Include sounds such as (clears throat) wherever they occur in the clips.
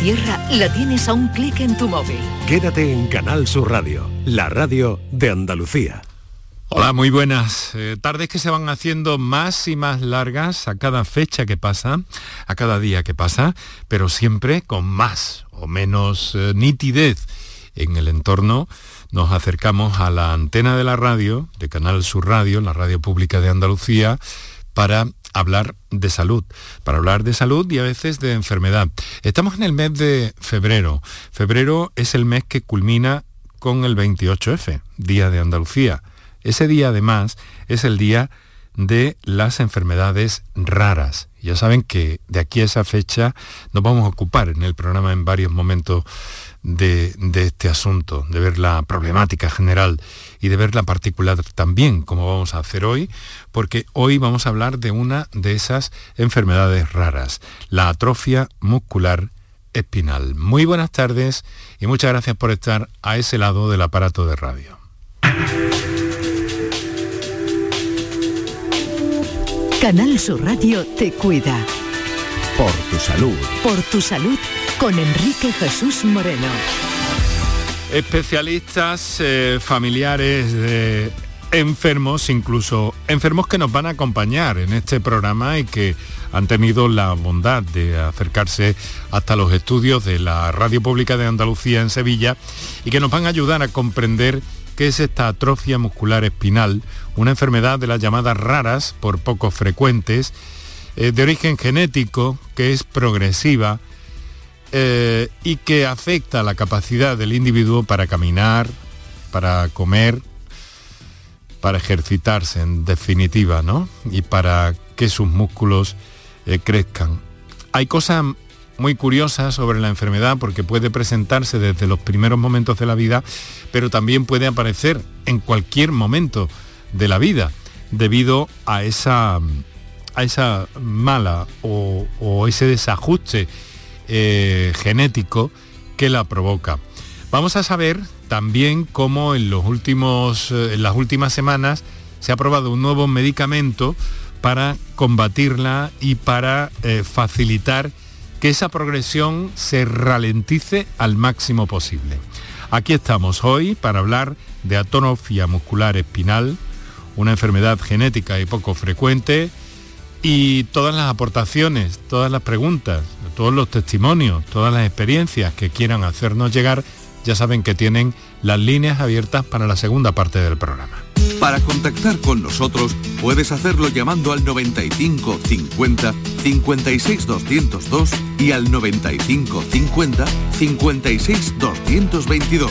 tierra la tienes a un clic en tu móvil. Quédate en Canal Sur Radio, la radio de Andalucía. Hola, muy buenas. Eh, tardes que se van haciendo más y más largas a cada fecha que pasa, a cada día que pasa, pero siempre con más o menos eh, nitidez en el entorno. Nos acercamos a la antena de la radio, de Canal Sur Radio, la radio pública de Andalucía, para hablar de salud, para hablar de salud y a veces de enfermedad. Estamos en el mes de febrero. Febrero es el mes que culmina con el 28F, Día de Andalucía. Ese día además es el día de las enfermedades raras. Ya saben que de aquí a esa fecha nos vamos a ocupar en el programa en varios momentos de, este asunto, de ver la problemática general y de ver la particular también, como vamos a hacer hoy, porque hoy vamos a hablar de una de esas enfermedades raras, la atrofia muscular espinal. Muy buenas tardes y muchas gracias por estar a ese lado del aparato de radio. Canal Sur Radio te cuida. Por tu salud. Por tu salud con Enrique Jesús Moreno. Especialistas eh, familiares de enfermos, incluso enfermos que nos van a acompañar en este programa y que han tenido la bondad de acercarse hasta los estudios de la Radio Pública de Andalucía en Sevilla y que nos van a ayudar a comprender qué es esta atrofia muscular espinal, una enfermedad de las llamadas raras, por poco frecuentes, eh, de origen genético, que es progresiva eh, y que afecta la capacidad del individuo para caminar, para comer, para ejercitarse en definitiva, ¿no? Y para que sus músculos eh, crezcan. Hay cosas muy curiosas sobre la enfermedad porque puede presentarse desde los primeros momentos de la vida, pero también puede aparecer en cualquier momento de la vida debido a esa, a esa mala o, o ese desajuste eh, genético que la provoca. Vamos a saber también cómo en, los últimos, eh, en las últimas semanas se ha aprobado un nuevo medicamento para combatirla y para eh, facilitar que esa progresión se ralentice al máximo posible. Aquí estamos hoy para hablar de atonofia muscular espinal, una enfermedad genética y poco frecuente, y todas las aportaciones, todas las preguntas, todos los testimonios, todas las experiencias que quieran hacernos llegar, ya saben que tienen las líneas abiertas para la segunda parte del programa. Para contactar con nosotros puedes hacerlo llamando al 95 50 56 202 y al 95 50 56 222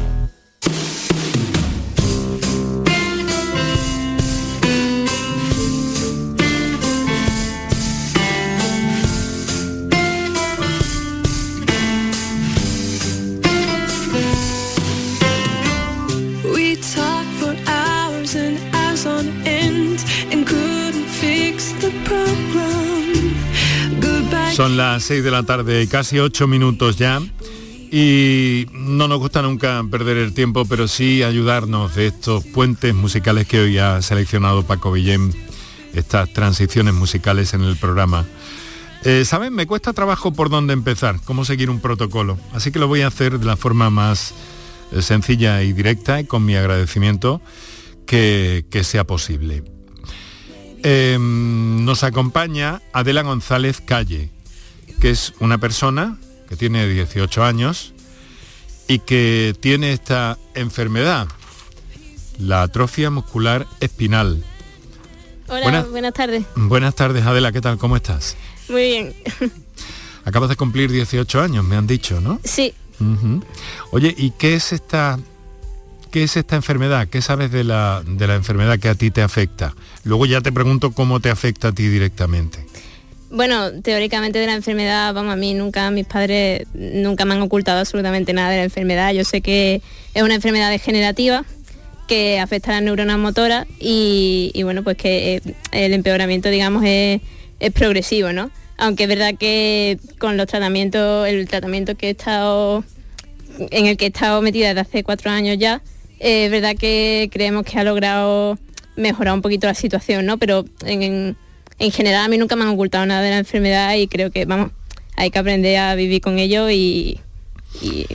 Son las 6 de la tarde, casi 8 minutos ya. Y no nos gusta nunca perder el tiempo, pero sí ayudarnos de estos puentes musicales que hoy ha seleccionado Paco Villén, estas transiciones musicales en el programa. Eh, Saben, me cuesta trabajo por dónde empezar, cómo seguir un protocolo, así que lo voy a hacer de la forma más eh, sencilla y directa y con mi agradecimiento que sea posible. Em, nos acompaña Adela González Calle, que es una persona que tiene 18 años y que tiene esta enfermedad, la atrofia muscular espinal. Hola, buenas, tardes. Buenas tardes, Adela, ¿qué tal? ¿Cómo estás? Muy bien. (laughs) Acabas de cumplir 18 años, me han dicho, ¿no? Sí. Oye, ¿y qué es esta qué es esta enfermedad? ¿Qué sabes de la, de la enfermedad que a ti te afecta? Luego ya te pregunto cómo te afecta a ti directamente. Bueno, teóricamente de la enfermedad, vamos, a mí nunca, mis padres nunca me han ocultado absolutamente nada de la enfermedad. Yo sé que es una enfermedad degenerativa que afecta a las neuronas motoras y, bueno, pues que eh, el empeoramiento, digamos, es, progresivo, ¿no? Aunque es verdad que con los tratamientos, el tratamiento que he estado, en el que he estado metida desde hace cuatro años ya, es verdad que creemos que ha logrado mejorar un poquito la situación, ¿no? Pero en, general a mí nunca me han ocultado nada de la enfermedad y creo que, vamos, hay que aprender a vivir con ello y... ¿Y,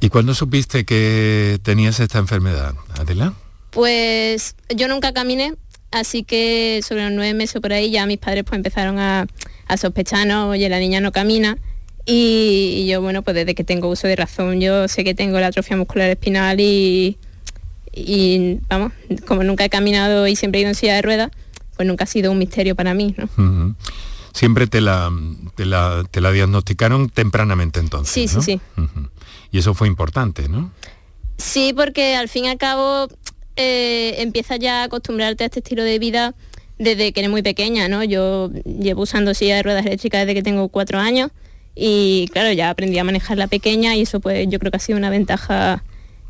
¿Y cuándo supiste que tenías esta enfermedad, Adela? Pues yo nunca caminé, así que sobre los nueve meses por ahí ya mis padres pues empezaron a, a sospechar, ¿no? Oye, la niña no camina. Y, yo, bueno, pues desde que tengo uso de razón, yo sé que tengo la atrofia muscular espinal y, y vamos, como nunca he caminado y siempre he ido en silla de ruedas, pues nunca ha sido un misterio para mí, ¿no? Siempre te la, te la, te, la, diagnosticaron tempranamente entonces. Sí, sí, sí. Y eso fue importante, ¿no? Sí, porque al fin y al cabo eh, empiezas ya a acostumbrarte a este estilo de vida desde que eres muy pequeña, ¿no? Yo llevo usando silla de ruedas eléctricas desde que tengo cuatro años y claro, ya aprendí a manejar la pequeña y eso pues yo creo que ha sido una ventaja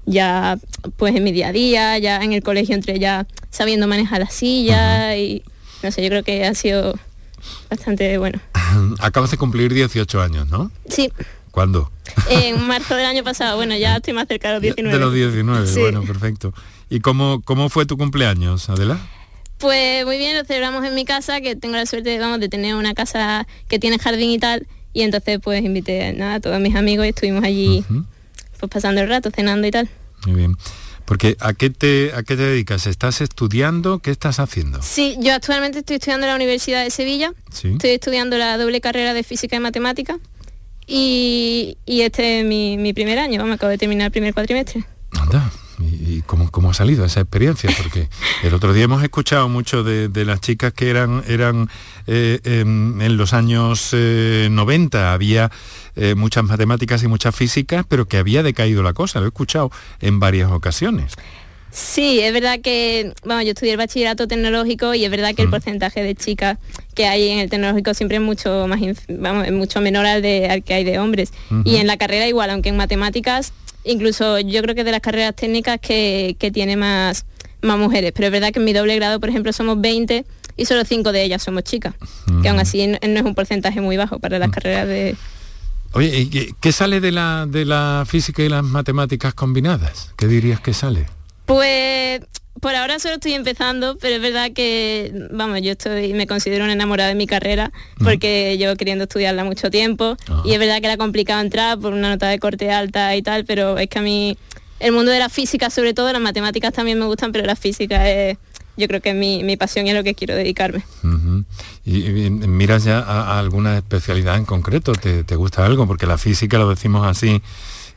ya pues en mi día a día, ya en el colegio entre ya sabiendo manejar la silla y no sé, yo creo que ha sido bastante bueno. (laughs) Acabas de cumplir 18 años, ¿no? Sí. ¿Cuándo? En marzo del año pasado, bueno, ya estoy más cerca de los 19. De los 19, bueno, perfecto. ¿Y cómo, cómo fue tu cumpleaños, Adela? Pues muy bien, lo celebramos en mi casa, que tengo la suerte vamos, de tener una casa que tiene jardín y tal. Y entonces pues invité nada, a todos mis amigos y estuvimos allí pues pasando el rato, cenando y tal. Muy bien. Porque ¿a qué, te, ¿a qué te dedicas? ¿Estás estudiando? ¿Qué estás haciendo? Sí, yo actualmente estoy estudiando en la Universidad de Sevilla. Estoy estudiando la doble carrera de Física y Matemática. Y, este es mi, mi primer año, me acabo de terminar el primer cuatrimestre. Anda, y, cómo, ha salido esa experiencia, porque el otro día hemos escuchado mucho de, las chicas que eran, eran eh, em, en, los años 90, eh, había eh, muchas matemáticas y muchas físicas, pero que había decaído la cosa, lo he escuchado en varias ocasiones. Sí, es verdad que, bueno, yo estudié el bachillerato tecnológico y es verdad que el porcentaje de chicas que hay en el tecnológico siempre es mucho más, vamos, es mucho menor al, de, al que hay de hombres. Y en la carrera igual, aunque en matemáticas incluso yo creo que de las carreras técnicas que, tiene más, más mujeres, pero es verdad que en mi doble grado, por ejemplo, somos 20 y solo 5 de ellas somos chicas, que aún así no, es un porcentaje muy bajo para las carreras de... Oye, ¿qué sale de la, de la física y las matemáticas combinadas? ¿Qué dirías que sale? Pues por ahora solo estoy empezando, pero es verdad que, vamos, yo estoy, me considero una enamorada de mi carrera, porque llevo queriendo estudiarla mucho tiempo, y es verdad que era complicado entrar por una nota de corte alta y tal, pero es que a mí el mundo de la física, sobre todo, las matemáticas también me gustan, pero la física es, yo creo que es mi, pasión y es lo que quiero dedicarme. ¿Y, miras ya a, alguna especialidad en concreto? ¿Te, ¿Te gusta algo? Porque la física, lo decimos así,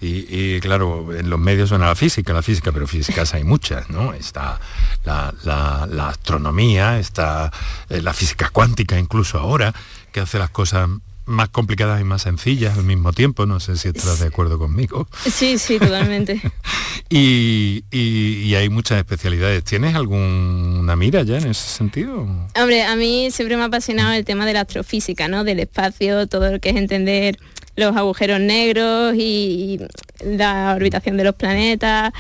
y, claro, en los medios suena la física, la física, pero físicas hay muchas, ¿no? Está la, astronomía, está eh, la física cuántica incluso ahora, que hace las cosas más complicadas y más sencillas al mismo tiempo. No sé si estás de acuerdo conmigo. Sí, sí, totalmente. (laughs) y, y, hay muchas especialidades. ¿Tienes alguna mira ya en ese sentido? Hombre, a mí siempre me ha apasionado el tema de la astrofísica, ¿no? Del espacio, todo lo que es entender los agujeros negros y, la orbitación de los planetas.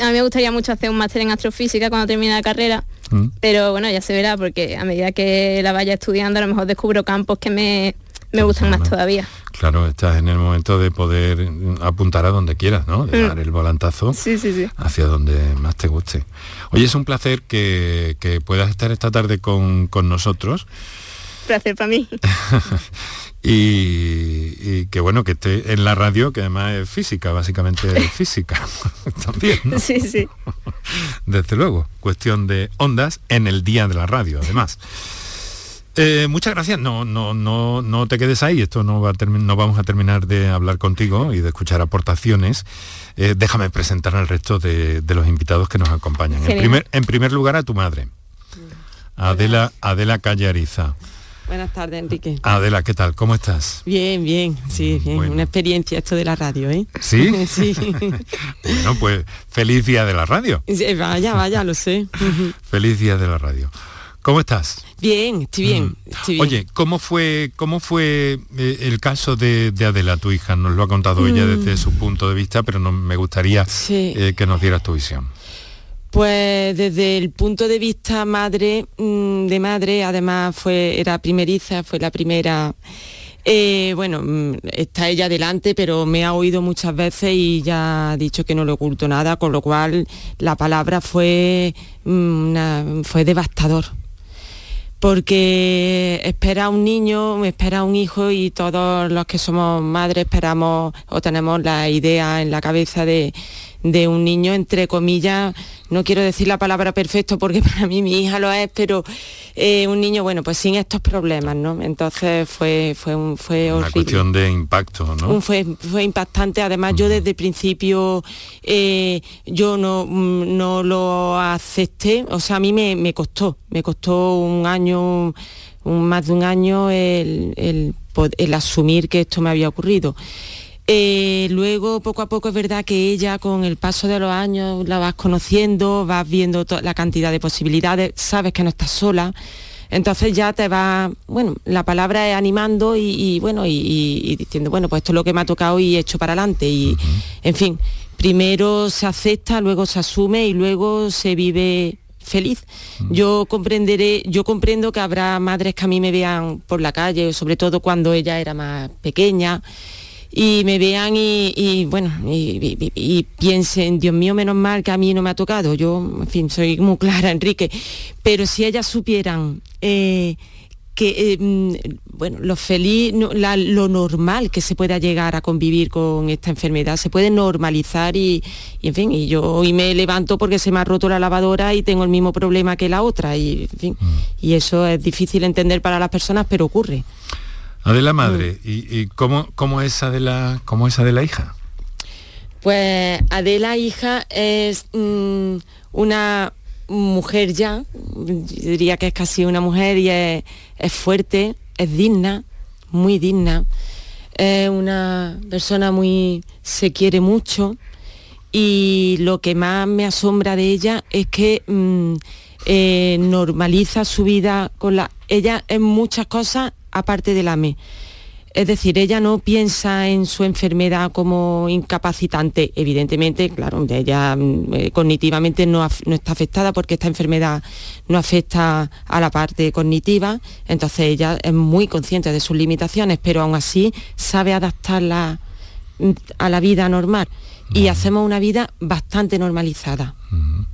A mí me gustaría mucho hacer un máster en astrofísica cuando termine la carrera, mm. pero bueno, ya se verá porque a medida que la vaya estudiando a lo mejor descubro campos que me, gustan más todavía. Claro, estás en el momento de poder apuntar a donde quieras, ¿no? De mm. dar el volantazo hacia donde más te guste. Oye, es un placer que, puedas estar esta tarde con, con nosotros. Placer para mí. (laughs) y, que bueno que esté en la radio que además es física básicamente es (laughs) física (laughs) también sí sí desde luego cuestión de ondas en el día de la radio además eh, muchas gracias no no no no te quedes ahí esto no va a no vamos a terminar de hablar contigo y de escuchar aportaciones eh, déjame presentar al resto de, los invitados que nos acompañan en primer en primer lugar a tu madre Adela Adela Callariza Buenas tardes, Enrique. Adela, ¿qué tal? ¿Cómo estás? Bien, bien, sí, bien. Una experiencia esto de la radio, ¿eh? ¿Sí? (laughs) sí. (laughs) bueno, pues feliz día de la radio. vaya, vaya, lo sé. (laughs) feliz día de la radio. ¿Cómo estás? Bien, estoy bien, mm. Oye, ¿cómo fue, cómo fue eh, el caso de, Adela, tu hija? Nos lo ha contado ella mm. desde su punto de vista, pero no, me gustaría eh, que nos dieras tu visión. Pues desde el punto de vista madre, mm, de madre, además fue, era primeriza, fue la primera Eh, bueno, está ella delante, pero me ha oído muchas veces y ya ha dicho que no le oculto nada, con lo cual la palabra fue, fue devastador porque espera un niño, espera un hijo y todos los que somos madres esperamos o tenemos la idea en la cabeza de, de un niño, entre comillas, no quiero decir la palabra perfecto porque (laughs) para mí mi hija lo es, pero eh, un niño, bueno, pues sin estos problemas, ¿no? Entonces fue, fue, un, fue Una cuestión de impacto, ¿no? fue, fue impactante, además yo desde el principio eh, yo no, mm, no lo acepté, o sea, a mí me, me costó, me costó un año, un, más de un año el, el, el asumir que esto me había ocurrido. Eh, luego, poco a poco, es verdad que ella, con el paso de los años, la vas conociendo, vas viendo la cantidad de posibilidades, sabes que no estás sola. Entonces ya te va, bueno, la palabra es animando y, bueno, y, diciendo, bueno, pues esto es lo que me ha tocado y he hecho para adelante. Y, en fin, primero se acepta, luego se asume y luego se vive feliz. Yo comprenderé, yo comprendo que habrá madres que a mí me vean por la calle, sobre todo cuando ella era más pequeña y me vean y, bueno, y, piensen, Dios mío, menos mal que a mí no me ha tocado. Yo, en fin, soy muy clara, (laughs) Enrique. Pero si ellas supieran eh, que, eh, mm, bueno, lo feliz, lo normal que se pueda llegar a convivir con esta enfermedad, se puede normalizar y, en fin, y yo hoy me levanto porque se me ha roto la lavadora y tengo el mismo problema que la otra, y, en fin, mm. y eso es difícil entender para las personas, pero ocurre. Adela madre, mm. ¿y, cómo, cómo, es Adela, cómo es Adela hija? Pues Adela hija es mm, una mujer ya, diría que es casi una mujer y es, fuerte, es digna, muy digna, es una persona muy, se quiere mucho y lo que más me asombra de ella es que mm, eh, normaliza su vida con la... Ella en muchas cosas aparte del AME. Es decir, ella no piensa en su enfermedad como incapacitante. Evidentemente, claro, ella mm, eh, cognitivamente no, está afectada porque esta enfermedad no afecta a la parte cognitiva. Entonces ella es muy consciente de sus limitaciones, pero aún así sabe adaptarla mm, a la vida normal. Y hacemos una vida bastante normalizada.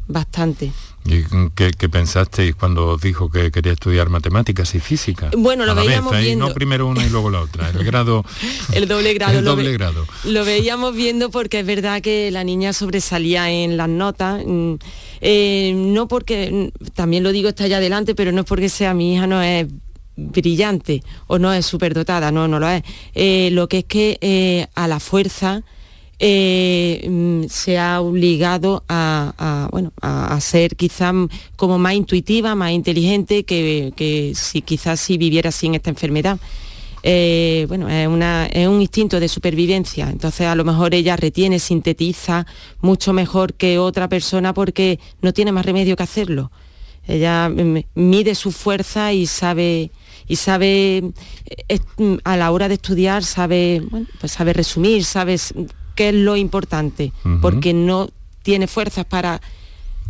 Bastante. ¿Y qué, pensasteis cuando dijo que quería estudiar matemáticas y física? Bueno, lo veíamos viendo. No primero una y luego la otra, el grado. (laughs) el doble grado. El doble grado. Lo veíamos viendo porque es verdad que la niña sobresalía en las notas. Mm, eh, no porque, mm, también lo digo está allá adelante, pero no es porque sea mi hija, no es brillante o no es superdotada, no, no lo es. Eh, lo que es que eh, a la fuerza eh, mm, se ha obligado a, bueno, a, ser quizás como más intuitiva, más inteligente que, si quizás si viviera sin esta enfermedad. Eh, bueno, es, es, un instinto de supervivencia, entonces a lo mejor ella retiene, sintetiza mucho mejor que otra persona porque no tiene más remedio que hacerlo. Ella mm, mide su fuerza y sabe y sabe eh, mm, a la hora de estudiar sabe pues sabe resumir, sabe que es lo importante, porque no tiene fuerzas para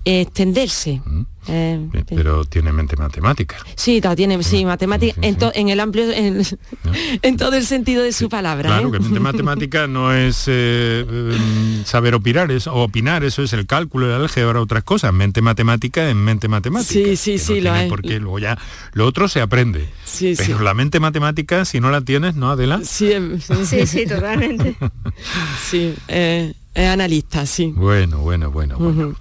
extenderse. Eh, pero tiene mente matemática. Sí, tiene, sí, matemática en, el amplio, (laughs) en, todo el sentido de su palabra. Claro, ¿eh? que mente matemática no es eh, mm, saber opinar, es opinar, eso es el cálculo, el álgebra, otras cosas. Mente matemática en mente matemática. Sí, sí, sí, lo es. Porque luego ya lo otro se aprende. Sí, pero la mente matemática, si no la tienes, ¿no, Adela? Sí, (laughs) sí, sí, (laughs) totalmente. sí, es analista, sí. Bueno, bueno, bueno, bueno.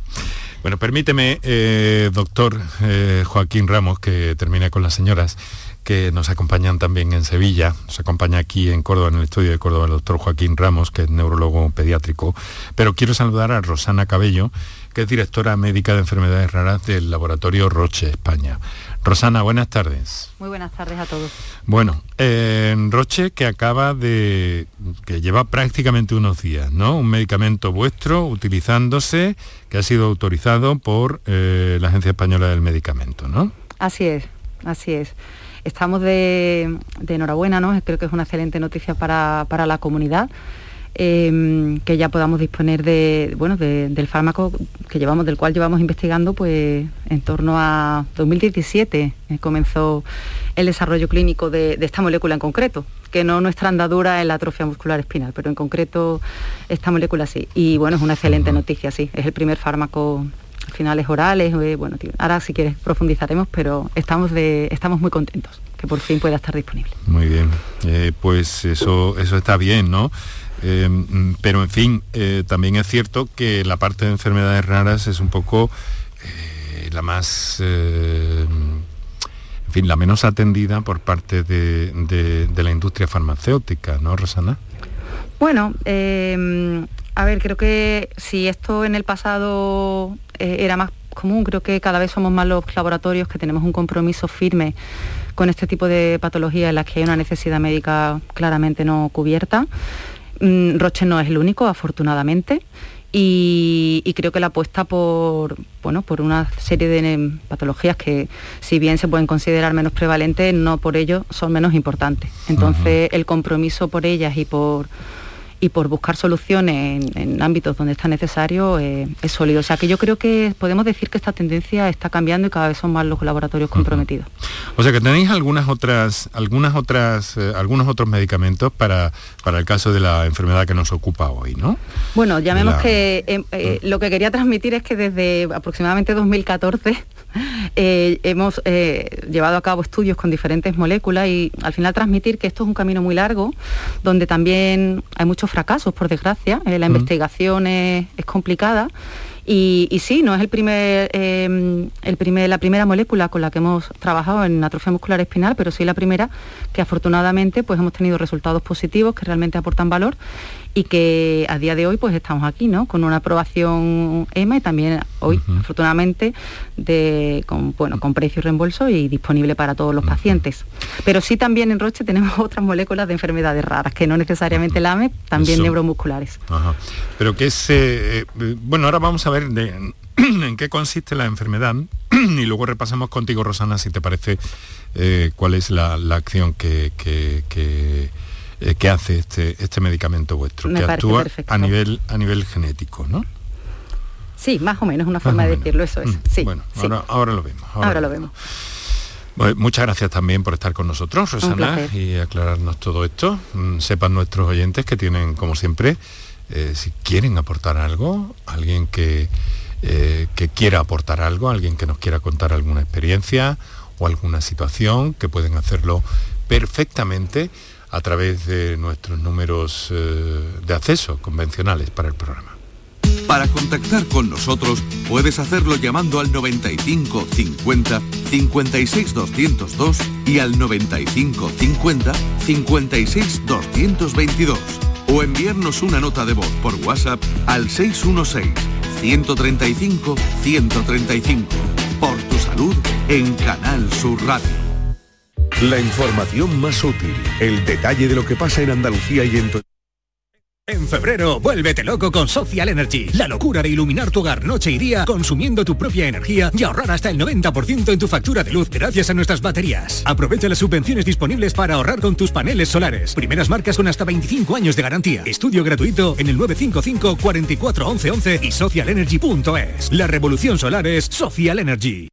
Bueno, permíteme, eh, doctor eh, Joaquín Ramos, que termine con las señoras que nos acompañan también en Sevilla. Nos acompaña aquí en Córdoba, en el estudio de Córdoba, el doctor Joaquín Ramos, que es neurólogo pediátrico. Pero quiero saludar a Rosana Cabello, que es directora médica de enfermedades raras del laboratorio Roche, España. Rosana, buenas tardes. Muy buenas tardes a todos. Bueno, en Roche que acaba de, que lleva prácticamente unos días, ¿no? Un medicamento vuestro utilizándose, que ha sido autorizado por eh, la Agencia Española del Medicamento, ¿no? Así es, así es. Estamos de, enhorabuena, ¿no? Creo que es una excelente noticia para, para la comunidad Em, que ya podamos disponer de, bueno, del fármaco que llevamos, del cual llevamos investigando pues en torno a 2017 eh, comenzó el desarrollo clínico de, esta molécula en concreto, que no nuestra andadura en la atrofia muscular espinal, pero en concreto esta molécula sí. Y bueno, es una excelente noticia, sí. Es el primer fármaco finales orales, eh, bueno, ahora si quieres profundizaremos, pero estamos, de, estamos muy contentos que por fin pueda estar disponible. Muy bien, eh, pues eso, eso está bien, ¿no? Eh, mm, pero en fin, también es cierto que la parte de enfermedades raras es un poco la más, en fin, la menos atendida por parte de, de la industria farmacéutica, ¿no, Rosana? Bueno, a ver, creo que si esto en el pasado eh, era más común, creo que cada vez somos más los laboratorios que tenemos un compromiso firme con este tipo de patologías en las que hay una necesidad médica claramente no cubierta. Mm, Roche no es el único, afortunadamente. Y, creo que la apuesta por, bueno, por una serie de patologías que si bien se pueden considerar menos prevalentes, no por ello son menos importantes. Entonces el compromiso por ellas y por y por buscar soluciones en, ámbitos donde está necesario eh, es sólido. O sea que yo creo que podemos decir que esta tendencia está cambiando y cada vez son más los laboratorios comprometidos. O sea que tenéis algunas otras, algunas otras, eh, algunos otros medicamentos para, para el caso de la enfermedad que nos ocupa hoy, ¿no? Bueno, llamemos que eh, lo que quería transmitir es que desde aproximadamente 2014 hemos llevado a cabo estudios con diferentes moléculas y al final transmitir que esto es un camino muy largo, donde también hay muchos fracasos, por desgracia. Eh, la investigación es, complicada. Y, sí, no es el primer, em, el primer, la primera molécula con la que hemos trabajado en atrofia muscular espinal, pero sí la primera que afortunadamente pues hemos tenido resultados positivos que realmente aportan valor y que a día de hoy pues estamos aquí, ¿no? Con una aprobación EMA y también hoy, afortunadamente, de, con, bueno, con precio y reembolso y disponible para todos los pacientes. Pero sí también en Roche tenemos (laughs) otras moléculas de enfermedades raras, que no necesariamente la AME, también neuromusculares. Pero que es, eh, bueno, ahora vamos a ver (clears throat) en qué consiste la enfermedad (clears throat) y luego repasamos contigo, Rosana, si te parece, eh, cuál es la, acción que eh, que hace este, este medicamento vuestro, que actúa a nivel, a nivel genético, ¿no? Sí, más o menos, una forma de decirlo, eso es. Mm, sí, bueno, Ahora, lo vemos. Ahora, lo vemos. muchas gracias también por estar con nosotros, Rosana, y aclararnos todo esto. Mm, sepan nuestros oyentes que tienen, como siempre, eh, si quieren aportar algo, alguien que, eh, que quiera aportar algo, alguien que nos quiera contar alguna experiencia o alguna situación, que pueden hacerlo perfectamente a través de nuestros números eh, de acceso convencionales para el programa. Para contactar con nosotros puedes hacerlo llamando al 95 50 56 202 y al 95 50 56 222 o enviarnos una nota de voz por WhatsApp al 616 135 135 por tu salud en Canal Sur Radio. La información más útil, el detalle de lo que pasa en Andalucía y en. En febrero, vuélvete loco con Social Energy. La locura de iluminar tu hogar noche y día consumiendo tu propia energía y ahorrar hasta el 90% en tu factura de luz gracias a nuestras baterías. Aprovecha las subvenciones disponibles para ahorrar con tus paneles solares. Primeras marcas con hasta 25 años de garantía. Estudio gratuito en el 955 44 11 11 y socialenergy.es. La revolución solar es Social Energy.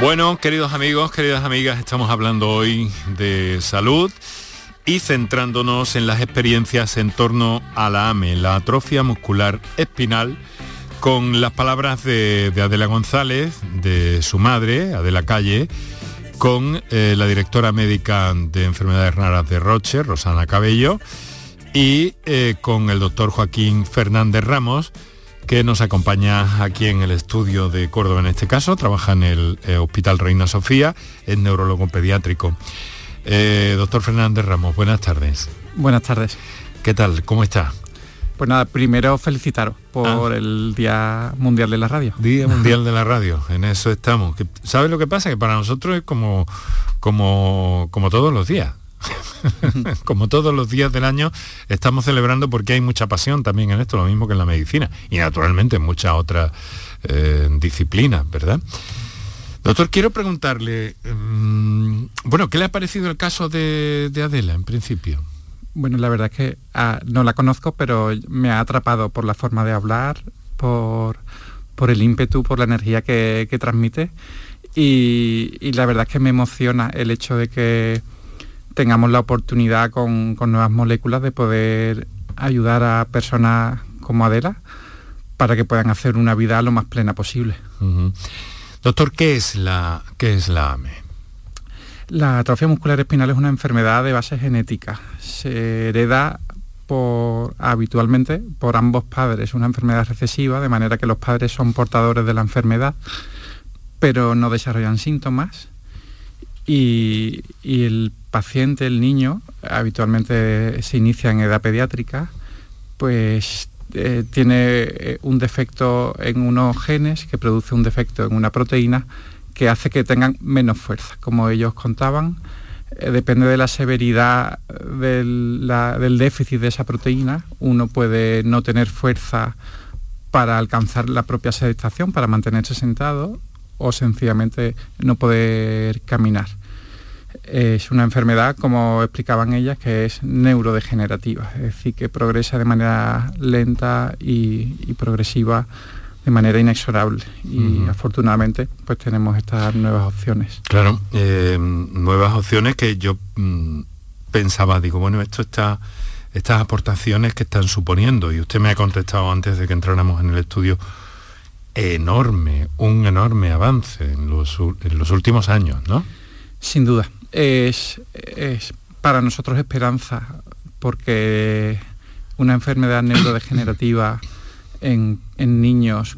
Bueno, queridos amigos, queridas amigas, estamos hablando hoy de salud y centrándonos en las experiencias en torno a la AME, la atrofia muscular espinal, con las palabras de, Adela González, de su madre, Adela Calle, con eh, la directora médica de enfermedades raras de Roche, Rosana Cabello, y eh, con el doctor Joaquín Fernández Ramos, que nos acompaña aquí en el estudio de Córdoba en este caso, trabaja en el eh, Hospital Reina Sofía, es neurólogo pediátrico. Eh, doctor Fernández Ramos, buenas tardes. Buenas tardes. ¿Qué tal? ¿Cómo está? Pues nada, primero felicitaros por ah. el Día Mundial de la Radio. Día (laughs) Mundial de la Radio, en eso estamos. ¿Sabes lo que pasa? Que para nosotros es como, como, como todos los días. (laughs) como todos los días del año estamos celebrando porque hay mucha pasión también en esto, lo mismo que en la medicina y naturalmente en muchas otras eh, disciplinas, ¿verdad? Doctor, quiero preguntarle, mm, bueno, ¿qué le ha parecido el caso de Adela en principio? Bueno, la verdad es que ah, no la conozco, pero me ha atrapado por la forma de hablar, por, el ímpetu, por la energía que, transmite. Y, la verdad es que me emociona el hecho de que tengamos la oportunidad con, nuevas moléculas de poder ayudar a personas como Adela para que puedan hacer una vida lo más plena posible. Doctor, ¿qué es la, qué es la AME? La atrofia muscular espinal es una enfermedad de base genética. Se hereda por, habitualmente por ambos padres. Es una enfermedad recesiva, de manera que los padres son portadores de la enfermedad, pero no desarrollan síntomas. Y, el paciente, el niño, habitualmente se inicia en edad pediátrica, pues eh, tiene eh, un defecto en unos genes que produce un defecto en una proteína que hace que tengan menos fuerza. Como ellos contaban, eh, depende de la severidad del, déficit de esa proteína, uno puede no tener fuerza para alcanzar la propia sedestación, para mantenerse sentado, o sencillamente no poder caminar. Es una enfermedad, como explicaban ellas, que es neurodegenerativa, es decir, que progresa de manera lenta y progresiva de manera inexorable y afortunadamente pues tenemos estas nuevas opciones. Claro, eh, nuevas opciones que yo mm, pensaba, digo, bueno, esto está, estas aportaciones que están suponiendo, y usted me ha contestado antes de que entráramos en el estudio, enorme, un enorme avance en los, en los últimos años, ¿no? Sin duda, es, es para nosotros esperanza, porque una enfermedad neurodegenerativa en, niños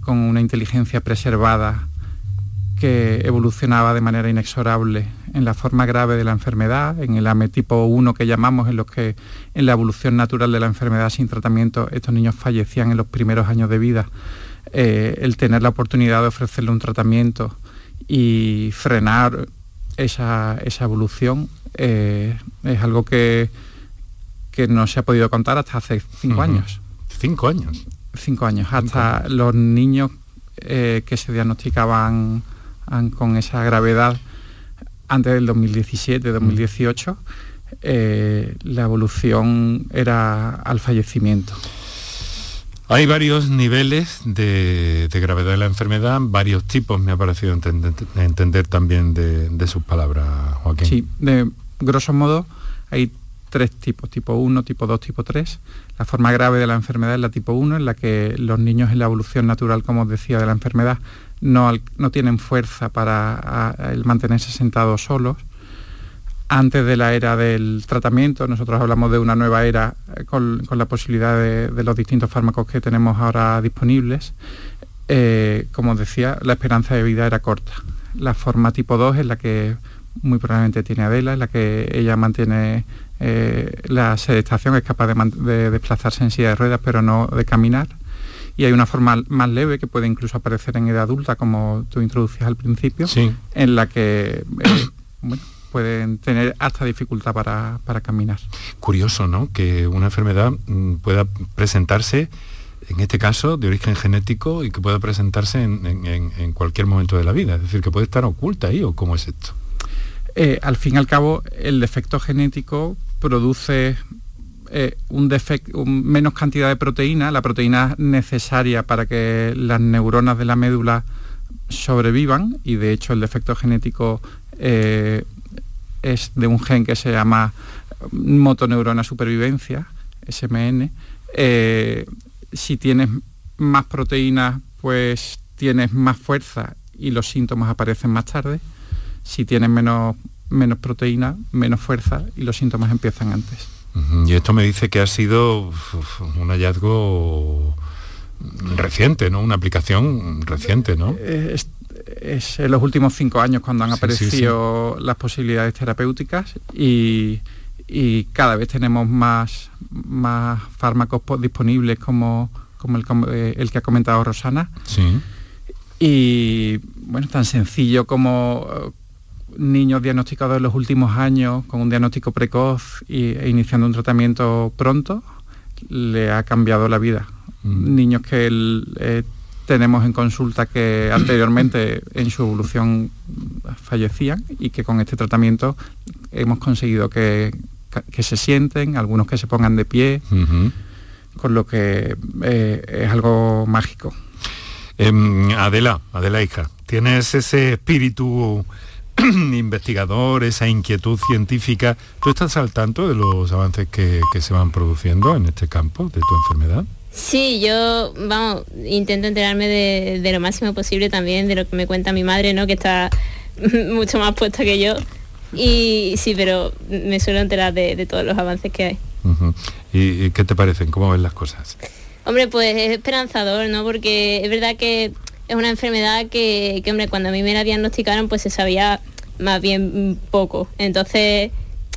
con una inteligencia preservada que evolucionaba de manera inexorable en la forma grave de la enfermedad, en el AME tipo 1 que llamamos, en los que en la evolución natural de la enfermedad sin tratamiento estos niños fallecían en los primeros años de vida. Eh, el tener la oportunidad de ofrecerle un tratamiento y frenar esa, evolución eh, es algo que, que no se ha podido contar hasta hace cinco años. Cinco años cinco años, hasta los niños eh, que se diagnosticaban con esa gravedad antes del 2017, 2018, eh, la evolución era al fallecimiento. Hay varios niveles de, gravedad de la enfermedad, varios tipos, me ha parecido entender, también de, sus palabras, Joaquín. Sí, de grosso modo hay tres tipos, tipo 1, tipo 2, tipo 3. La forma grave de la enfermedad es la tipo 1, en la que los niños en la evolución natural, como os decía, de la enfermedad, no, no tienen fuerza para mantenerse sentados solos. Antes de la era del tratamiento, nosotros hablamos de una nueva era eh, con, la posibilidad de, los distintos fármacos que tenemos ahora disponibles. Eh, como decía, la esperanza de vida era corta. La forma tipo 2 es la que muy probablemente tiene Adela, en la que ella mantiene eh, la sedestación, es capaz de, desplazarse en silla de ruedas, pero no de caminar. Y hay una forma más leve que puede incluso aparecer en edad adulta, como tú introducías al principio, en la que eh, (coughs) pueden tener hasta dificultad para, caminar. Curioso, ¿no? Que una enfermedad mm, pueda presentarse en este caso de origen genético y que pueda presentarse en, cualquier momento de la vida, es decir, que puede estar oculta ahí o cómo es esto. Eh, al fin y al cabo, el defecto genético produce eh, un defecto, menos cantidad de proteína, la proteína necesaria para que las neuronas de la médula sobrevivan y de hecho el defecto genético eh, es de un gen que se llama motoneurona supervivencia, SMN. si tienes más proteína, pues tienes más fuerza y los síntomas aparecen más tarde si tienes menos, menos proteína, menos fuerza y los síntomas empiezan antes. Y esto me dice que ha sido un hallazgo reciente, ¿no? Una aplicación reciente, ¿no? Es, en los últimos cinco años cuando han aparecido las posibilidades terapéuticas y, cada vez tenemos más, más fármacos disponibles como, como el, eh, el, que ha comentado Rosana. Sí. Y bueno, tan sencillo como niños diagnosticados en los últimos años con un diagnóstico precoz e iniciando un tratamiento pronto, le ha cambiado la vida. Mm. Niños que eh, tenemos en consulta que anteriormente en su evolución fallecían y que con este tratamiento hemos conseguido que, se sienten, algunos que se pongan de pie, con lo que eh, es algo mágico. Em, Adela, Adela hija, tienes ese espíritu (clears throat) investigador, esa inquietud científica. ¿Tú estás al tanto de los avances que, se van produciendo en este campo de tu enfermedad? Sí, yo, vamos, intento enterarme de, lo máximo posible también de lo que me cuenta mi madre, ¿no? Que está (laughs) mucho más puesta que yo. Y sí, pero me suelo enterar de, todos los avances que hay. ¿Y, qué te parecen? ¿Cómo ven las cosas? Hombre, pues es esperanzador, ¿no? Porque es verdad que es una enfermedad que, hombre, cuando a mí me la diagnosticaron, pues se sabía más bien poco. Entonces,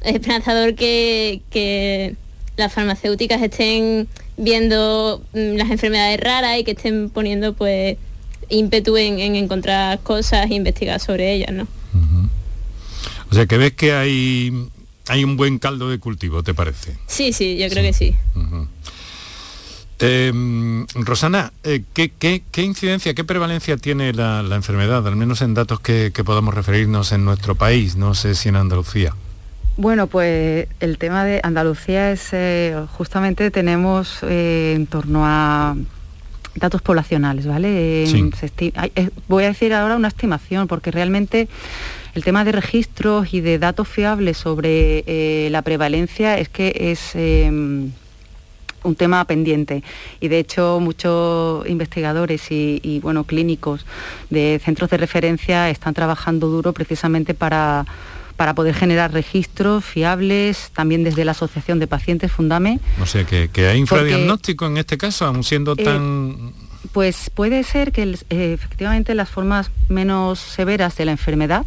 es esperanzador que, las farmacéuticas estén viendo mm, las enfermedades raras y que estén poniendo pues ímpetu en, encontrar cosas e investigar sobre ellas, ¿no? O sea, que ves que hay, hay un buen caldo de cultivo, ¿te parece? Sí, sí, yo creo que sí. Em, Rosana, eh, ¿qué, incidencia, qué prevalencia tiene la, enfermedad, al menos en datos que, podamos referirnos en nuestro país, no sé si en Andalucía? Bueno, pues el tema de Andalucía es, eh, justamente tenemos eh, en torno a datos poblacionales, ¿vale? voy a decir ahora una estimación, porque realmente el tema de registros y de datos fiables sobre la prevalencia es que es em, un tema pendiente y de hecho muchos investigadores y, bueno clínicos de centros de referencia están trabajando duro precisamente para para poder generar registros fiables, también desde la Asociación de Pacientes Fundame. O sea, que, hay infradiagnóstico en este caso, aún siendo eh, tan... Pues puede ser que eh, efectivamente las formas menos severas de la enfermedad,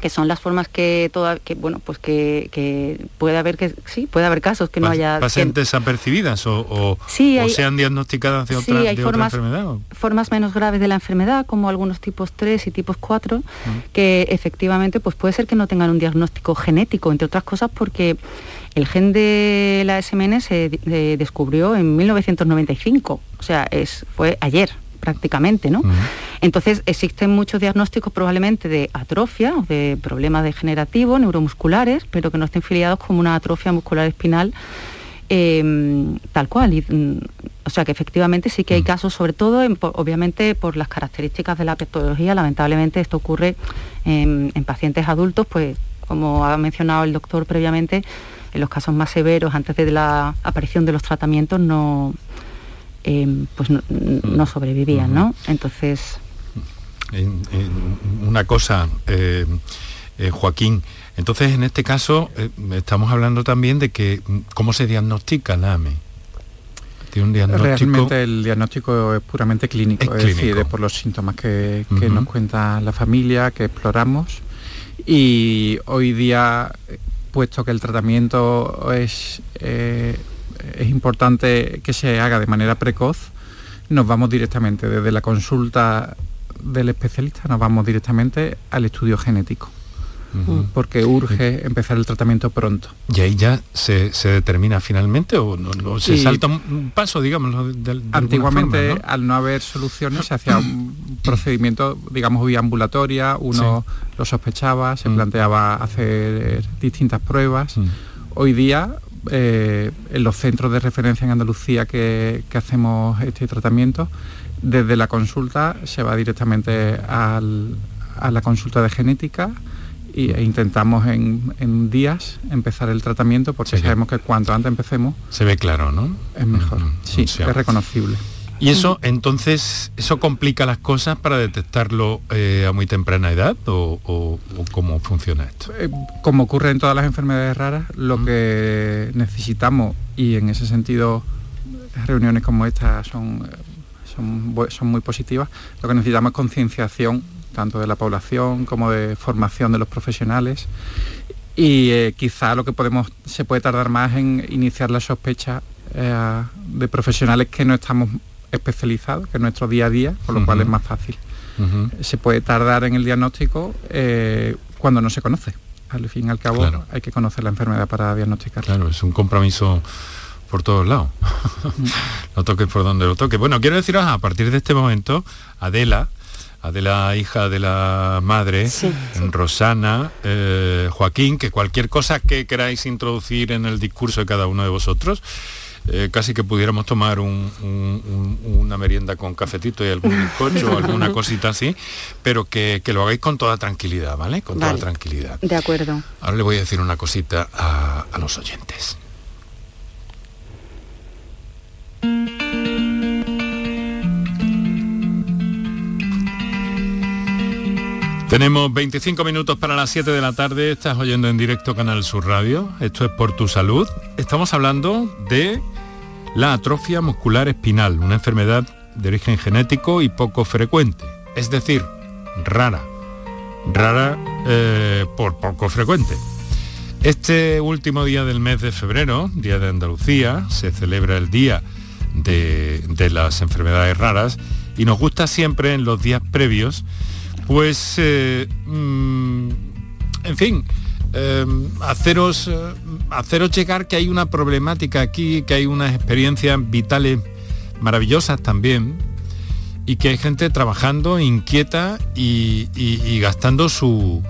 que son las formas que toda que bueno pues que, puede haber que sí puede haber casos que no haya pacientes desapercibidas o, o, sean diagnosticadas de otra, hay formas, enfermedad formas menos graves de la enfermedad como algunos tipos 3 y tipos 4 que efectivamente pues puede ser que no tengan un diagnóstico genético entre otras cosas porque el gen de la SMN se descubrió en 1995 o sea es fue ayer prácticamente, ¿no? Entonces existen muchos diagnósticos probablemente de atrofia o de problemas degenerativos, neuromusculares, pero que no estén filiados como una atrofia muscular espinal em, tal cual. Mm, o sea que efectivamente sí que hay casos, sobre todo, obviamente por las características de la patología, lamentablemente esto ocurre en, en pacientes adultos, pues como ha mencionado el doctor previamente, en los casos más severos, antes de la aparición de los tratamientos, no, Em, pues no, sobrevivían, ¿no? Entonces... una cosa, eh, eh, Joaquín, entonces en este caso eh, estamos hablando también de que cómo se diagnostica la AME. Tiene un diagnóstico... Realmente el diagnóstico es puramente clínico, es, decir, por los síntomas que, nos cuenta la familia, que exploramos. Y hoy día, puesto que el tratamiento es es importante que se haga de manera precoz, nos vamos directamente desde la consulta del especialista, nos vamos directamente al estudio genético. porque urge empezar el tratamiento pronto. ¿Y ahí ya se, determina finalmente o no, se salta un paso, digamos? Antiguamente, al no haber soluciones, se hacía un (coughs) procedimiento, digamos, vía ambulatoria, uno lo sospechaba, se mm. planteaba hacer distintas pruebas. Mm. Hoy día eh, en los centros de referencia en Andalucía que, hacemos este tratamiento, desde la consulta se va directamente a la consulta de genética e intentamos en, días empezar el tratamiento porque sabemos que cuanto antes empecemos se ve claro no es mejor. Mm, mm, sí, es reconocible. ¿Y eso entonces, eso complica las cosas para detectarlo eh, a muy temprana edad o, cómo funciona esto? Eh, como ocurre en todas las enfermedades raras, lo que necesitamos y en ese sentido reuniones como esta son, son, son muy positivas, lo que necesitamos es concienciación tanto de la población como de formación de los profesionales y eh, quizá lo que podemos se puede tardar más en iniciar la sospecha de profesionales que no estamos especializado, que es nuestro día a día, con lo cual es más fácil. Se puede tardar en el diagnóstico eh, cuando no se conoce. Al fin y al cabo hay que conocer la enfermedad para diagnosticar. Claro, es un compromiso por todos lados. (laughs) no toques por donde lo toque. Bueno, quiero deciros, a partir de este momento, Adela, Adela, hija de la madre, Rosana, eh, Joaquín, que cualquier cosa que queráis introducir en el discurso de cada uno de vosotros, eh, casi que pudiéramos tomar una merienda con cafetito y algún bizcocho o alguna (laughs) cosita así, pero que, lo hagáis con toda tranquilidad, ¿vale? Con toda tranquilidad. De acuerdo. Ahora le voy a decir una cosita a, a los oyentes. Tenemos 25 minutos para las 7 de la tarde, estás oyendo en directo Canal Sur Radio, esto es por tu salud. Estamos hablando de la atrofia muscular espinal, una enfermedad de origen genético y poco frecuente, es decir, rara, rara eh, por poco frecuente. Este último día del mes de febrero, Día de Andalucía, se celebra el Día de, las Enfermedades Raras. Y nos gusta siempre en los días previos, pues, eh, mm, en fin, Em, haceros, eh, haceros llegar que hay una problemática aquí, que hay unas experiencias vitales maravillosas también y que hay gente trabajando inquieta y, gastando su,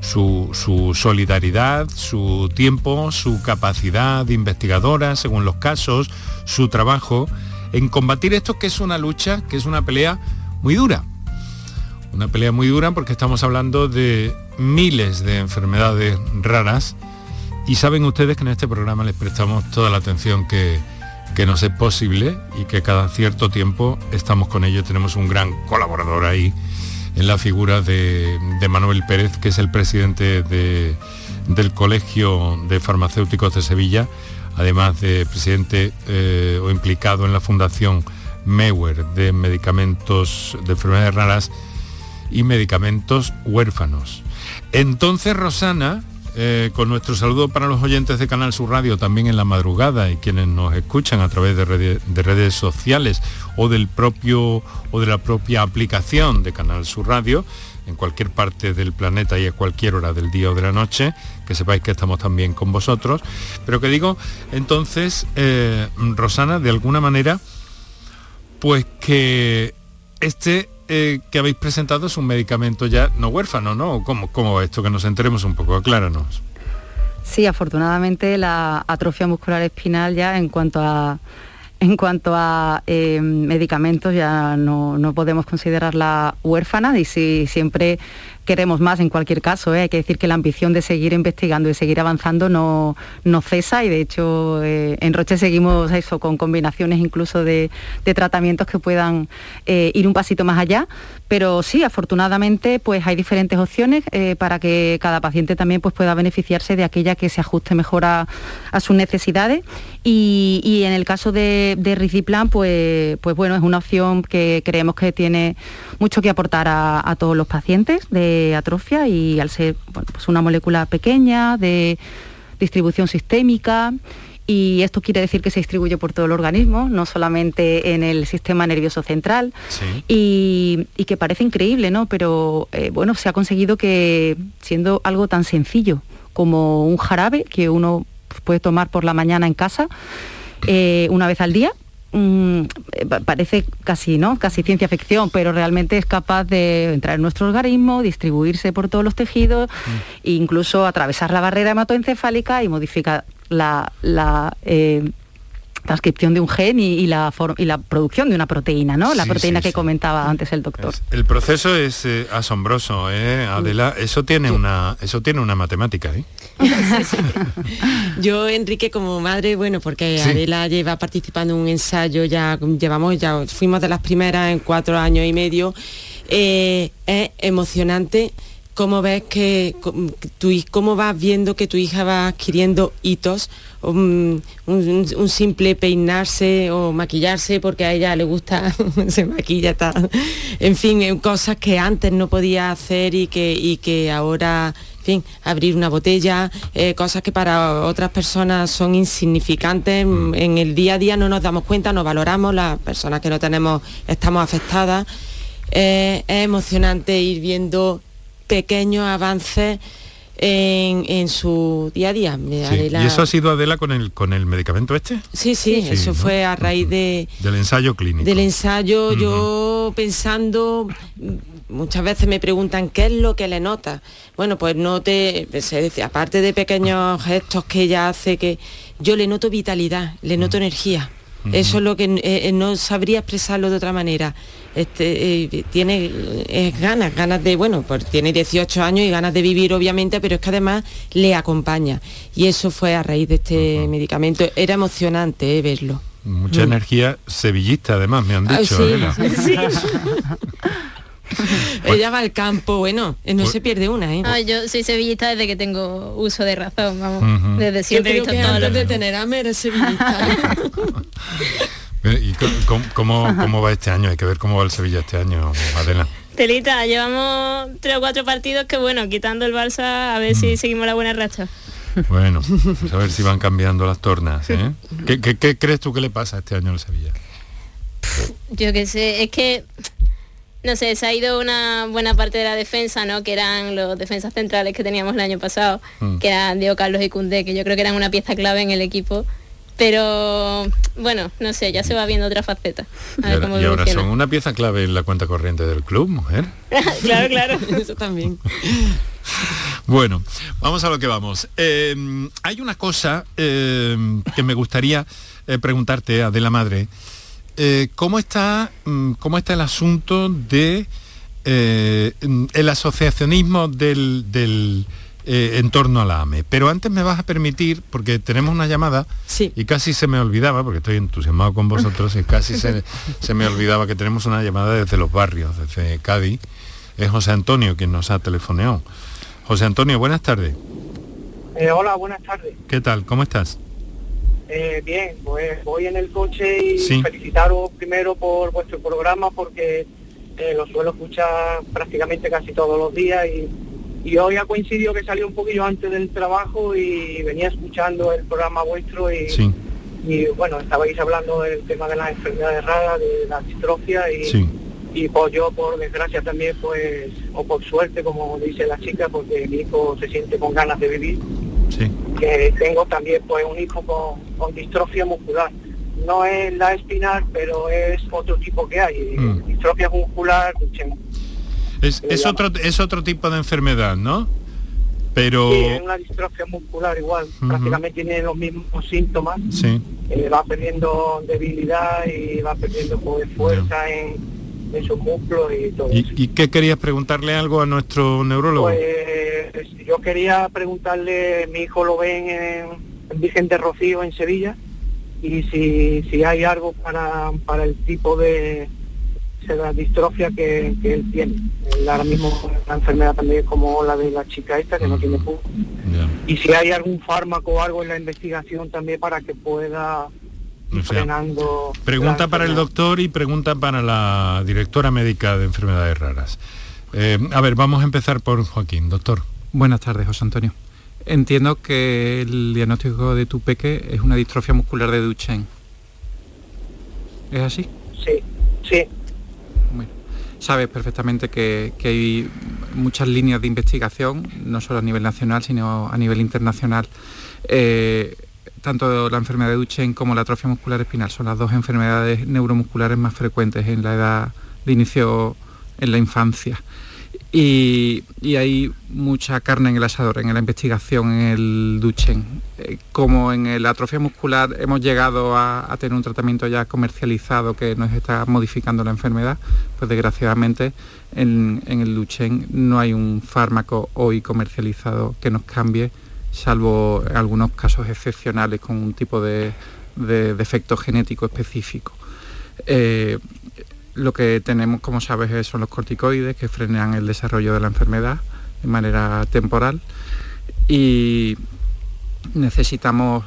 su, solidaridad, su tiempo, su capacidad investigadora, según los casos, su trabajo, en combatir esto que es una lucha, que es una pelea muy dura. Una pelea muy dura porque estamos hablando de miles de enfermedades raras y saben ustedes que en este programa les prestamos toda la atención que, nos es posible y que cada cierto tiempo estamos con ello. Tenemos un gran colaborador ahí en la figura de, Manuel Pérez, que es el presidente del Colegio de Farmacéuticos de Sevilla, además de presidente eh, o implicado en la Fundación Mewer de medicamentos de enfermedades raras y medicamentos huérfanos. Entonces, Rosana, eh, con nuestro saludo para los oyentes de Canal Sur Radio también en la madrugada y quienes nos escuchan a través de, redes sociales o del propio o de la propia aplicación de Canal Sur Radio en cualquier parte del planeta y a cualquier hora del día o de la noche, que sepáis que estamos también con vosotros. Pero que digo, entonces, eh, Rosana, de alguna manera, pues que este eh, que habéis presentado es un medicamento ya no huérfano, ¿no? ¿Cómo, cómo esto? Que nos enteremos un poco, acláranos. Sí, afortunadamente la atrofia muscular espinal ya en cuanto a en cuanto a eh, medicamentos ya no, no, podemos considerarla huérfana y si siempre queremos más en cualquier caso. ¿eh? Hay que decir que la ambición de seguir investigando y seguir avanzando no, no cesa y de hecho eh, en Roche seguimos eso con combinaciones incluso de, tratamientos que puedan eh, ir un pasito más allá. Pero sí, afortunadamente pues hay diferentes opciones para que cada paciente también pues, pueda beneficiarse de aquella que se ajuste mejor a, sus necesidades. Y, en el caso de, de Riciplan, pues, pues bueno, es una opción que creemos que tiene mucho que aportar a, a todos los pacientes de atrofia y al ser pues una molécula pequeña de distribución sistémica y esto quiere decir que se distribuye por todo el organismo, no solamente en el sistema nervioso central, y, que parece increíble, ¿no? Pero eh, bueno, se ha conseguido que siendo algo tan sencillo como un jarabe que uno puede tomar por la mañana en casa eh, una vez al día, Mm, parece casi, ¿no? Casi ciencia ficción, pero realmente es capaz de entrar en nuestro organismo, distribuirse por todos los tejidos, mm. e incluso atravesar la barrera hematoencefálica y modificar la, la, eh, transcripción de un gen y, la, y la producción de una proteína, ¿no? La proteína que comentaba antes el doctor. el proceso es eh, asombroso, ¿eh, Adela? Eso tiene una, eso tiene una matemática, ¿eh? (laughs) Yo, Enrique, como madre, bueno, porque Adela lleva participando en un ensayo, ya llevamos, ya fuimos de las primeras en cuatro años y medio, eh, es emocionante cómo ves que tu, cómo vas viendo que tu hija va adquiriendo hitos, un, simple peinarse o maquillarse porque a ella le gusta, (laughs) se maquilla, tal. en fin, eh, cosas que antes no podía hacer y que, y que ahora fin, abrir una botella, eh, cosas que para otras personas son insignificantes, mm. en el día a día no nos damos cuenta, no valoramos, las personas que no tenemos estamos afectadas. Eh, es emocionante ir viendo pequeños avances en, su día a día. ¿Y eso ha sido Adela con el con el medicamento este? Sí, sí, eso fue a raíz de del ensayo clínico. Del ensayo, yo pensando muchas veces me preguntan qué es lo que le nota. Bueno, pues no te, aparte de pequeños gestos que ella hace, que yo le noto vitalidad, le noto energía. Eso es lo que eh, eh, no sabría expresarlo de otra manera. Este, eh, tiene ganas, ganas de, bueno, pues tiene 18 años y ganas de vivir obviamente, pero es que además le acompaña. Y eso fue a raíz de este medicamento. Era emocionante verlo. Mucha mm. energía sevillista además, me han dicho. (laughs) (laughs) Ella va al campo, bueno, no pues se pierde una, ¿eh? Ah, yo soy sevillista desde que tengo uso de razón, vamos. Desde siempre he visto antes de tener hambre sevillista. (laughs) ¿Y cómo, cómo, va este año? Hay que ver cómo va el Sevilla este año, Adela. Telita, llevamos tres o cuatro partidos que bueno, quitando el Barça, a ver si mm. seguimos la buena racha. Bueno, a ver si van cambiando las tornas. ¿eh? (laughs) ¿Qué, qué crees tú que le pasa este año al Sevilla? Yo qué sé, es que no sé, se ha ido una buena parte de la defensa, ¿no? Que eran los defensas centrales que teníamos el año pasado, mm. que eran Diego Carlos y Cundé, que yo creo que eran una pieza clave en el equipo. Pero bueno, no sé, ya se va viendo otra faceta. y ahora, son una pieza clave en la cuenta corriente del club, mujer. (laughs) claro, claro. (laughs) Eso también. Bueno, vamos a lo que vamos. Eh, hay una cosa eh, que me gustaría eh, preguntarte, Adela Madre. Eh, ¿cómo, está, mm, ¿cómo está el asunto de eh, el asociacionismo del, del eh, en torno a la AME? Pero antes me vas a permitir, porque tenemos una llamada y casi se me olvidaba, porque estoy entusiasmado con vosotros, y casi se, (laughs) se me olvidaba que tenemos una llamada desde los barrios, desde Cádiz. Es José Antonio quien nos ha telefoneado. José Antonio, buenas tardes. hola, buenas tardes. ¿Qué tal? ¿Cómo estás? Eh, bien, pues voy en el coche y felicitaros primero por vuestro programa porque eh, lo suelo escuchar prácticamente casi todos los días y, hoy ha coincidido que salió un poquillo antes del trabajo y venía escuchando el programa vuestro y, y bueno, estabais hablando del tema de las enfermedades raras, de la distrofia y, y pues yo por desgracia también pues, o por suerte como dice la chica, porque mi hijo se siente con ganas de vivir que tengo también pues un hijo con, distrofia muscular. No es la espinal, pero es otro tipo que hay. Mm. Distrofia muscular, es, es otro, es otro tipo de enfermedad, ¿no? Pero... Sí, es una distrofia muscular igual, prácticamente tiene los mismos síntomas. Sí. Eh, va perdiendo debilidad y va perdiendo pues, fuerza en, en sus músculos y todo ¿Y, ¿Y qué querías preguntarle algo a nuestro neurólogo? Pues yo quería preguntarle, mi hijo lo ven en, Vicente Rocío en Sevilla y si, si hay algo para, para el tipo de, la distrofia que, él tiene. ahora mismo la enfermedad también es como la de la chica esta que no tiene pulso. Y si hay algún fármaco o algo en la investigación también para que pueda Pregunta para el doctor y pregunta para la directora médica de enfermedades raras. Eh, a ver, vamos a empezar por Joaquín, doctor. Buenas tardes, José Antonio. Entiendo que el diagnóstico de tu peque es una distrofia muscular de Duchenne. ¿Es así? Sí, sí. Sabes perfectamente que, hay muchas líneas de investigación, no solo a nivel nacional, sino a nivel internacional. Eh, tanto la enfermedad de Duchenne como la atrofia muscular espinal son las dos enfermedades neuromusculares más frecuentes en la edad de inicio en la infancia. Y, hay mucha carne en el asador, en la investigación, en el Duchen. Eh, como en la atrofia muscular hemos llegado a, tener un tratamiento ya comercializado que nos está modificando la enfermedad, pues desgraciadamente en, el Duchen no hay un fármaco hoy comercializado que nos cambie, salvo en algunos casos excepcionales con un tipo de, defecto genético específico. Eh, lo que tenemos, como sabes, son los corticoides que frenan el desarrollo de la enfermedad de manera temporal y necesitamos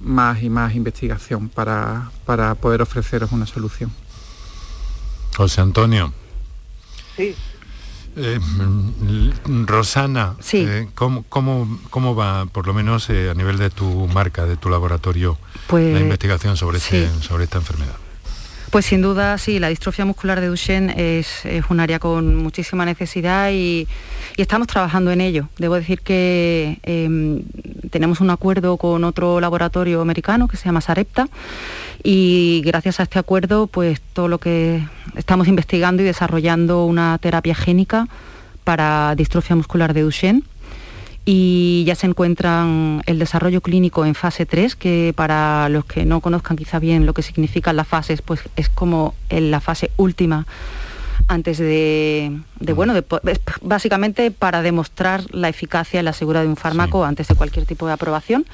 más y más investigación para, poder ofreceros una solución. José Antonio. Sí. Eh, Rosana, sí. Eh, ¿cómo, va, por lo menos eh, a nivel de tu marca, de tu laboratorio, pues, la investigación sobre, este, sobre esta enfermedad? Pues sin duda, sí, la distrofia muscular de Duchenne es, un área con muchísima necesidad y, estamos trabajando en ello. Debo decir que em, tenemos un acuerdo con otro laboratorio americano que se llama Sarepta y gracias a este acuerdo, pues todo lo que estamos investigando y desarrollando una terapia génica para distrofia muscular de Duchenne y ya se encuentran el desarrollo clínico en fase 3, que para los que no conozcan quizá bien lo que significan las fases, pues es como en la fase última antes de, bueno, básicamente para demostrar la eficacia y la seguridad de un fármaco antes de cualquier tipo de aprobación.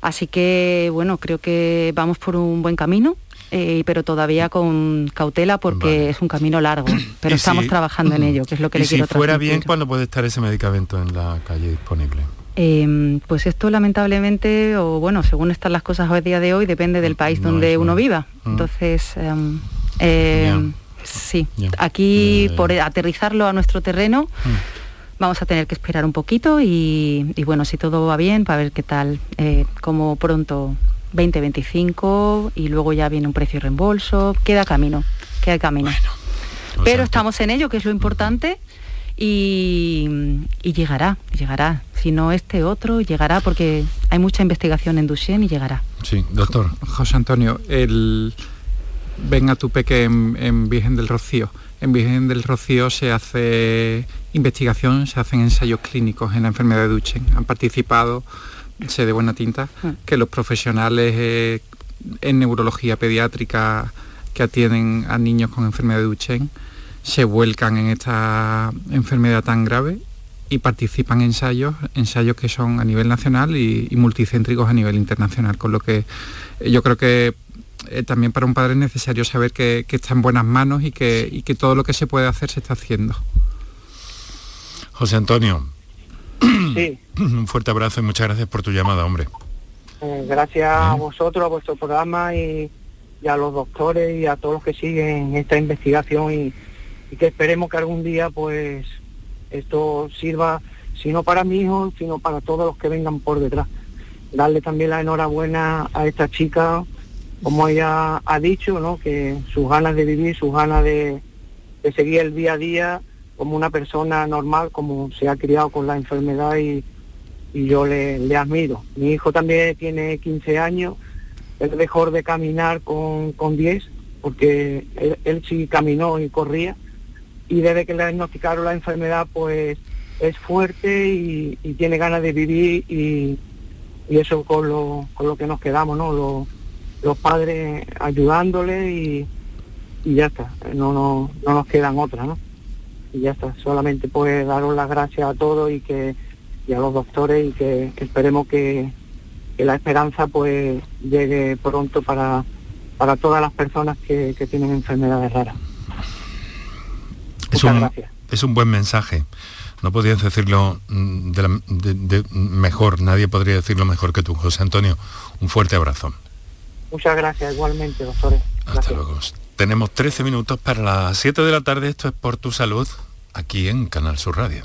Así que, bueno, creo que vamos por un buen camino. Eh, pero todavía con cautela porque es un camino largo, pero estamos trabajando en ello, que es lo que le quiero si fuera bien, ¿cuándo puede estar ese medicamento en la calle disponible? Em, pues esto lamentablemente, o bueno, según están las cosas hoy día de hoy, depende del país donde uno viva. Mm. Entonces, em, em, sí, aquí por aterrizarlo a nuestro terreno, mm. vamos a tener que esperar un poquito y, y, bueno, si todo va bien, para ver qué tal, eh, cómo pronto 20-25 y luego ya viene un precio y reembolso, queda camino, queda camino. Pero estamos en ello, que es lo importante, y, llegará, llegará. Si no este otro, llegará porque hay mucha investigación en Duchenne y llegará. Sí, doctor. José Antonio, el Ven a tu peque en, en Virgen del Rocío. En Virgen del Rocío se hace investigación, se hacen ensayos clínicos en la enfermedad de Duchenne. Han participado sé de buena tinta mm. que los profesionales eh, en neurología pediátrica que atienden a niños con enfermedad de Duchenne se vuelcan en esta enfermedad tan grave y participan en ensayos, ensayos que son a nivel nacional y, multicéntricos a nivel internacional, con lo que yo creo que eh, también para un padre es necesario saber que, está en buenas manos y que, y que todo lo que se puede hacer se está haciendo. José Antonio, (clears throat) Un fuerte abrazo y muchas gracias por tu llamada, hombre. Eh, gracias a vosotros, a vuestro programa y, a los doctores y a todos los que siguen esta investigación y, que esperemos que algún día pues esto sirva, si no para mi hijo, sino para todos los que vengan por detrás. Darle también la enhorabuena a esta chica, como ella ha dicho, ¿no? que sus ganas de vivir, sus ganas de, de seguir el día a día como una persona normal, como se ha criado con la enfermedad y, yo le, admiro. Mi hijo también tiene 15 años, él dejó de caminar con, con 10, porque él, sí caminó y corría, y desde que le diagnosticaron la enfermedad, pues es fuerte y, tiene ganas de vivir y, eso con lo, con lo que nos quedamos, ¿no? Los, padres ayudándole y, ya está, no, no, no nos quedan otras, ¿no? Y ya está. Solamente pues daros las gracias a todos y que y a los doctores y que, esperemos que, la esperanza pues llegue pronto para, para todas las personas que, tienen enfermedades raras. Es un, es un buen mensaje. No podías decirlo mm, de, mejor, nadie podría decirlo mejor que tú, José Antonio. Un fuerte abrazo. Muchas gracias, igualmente, doctores. Hasta luego. Tenemos 13 minutos para las 7 de la tarde. Esto es por tu salud, aquí en Canal Sur Radio.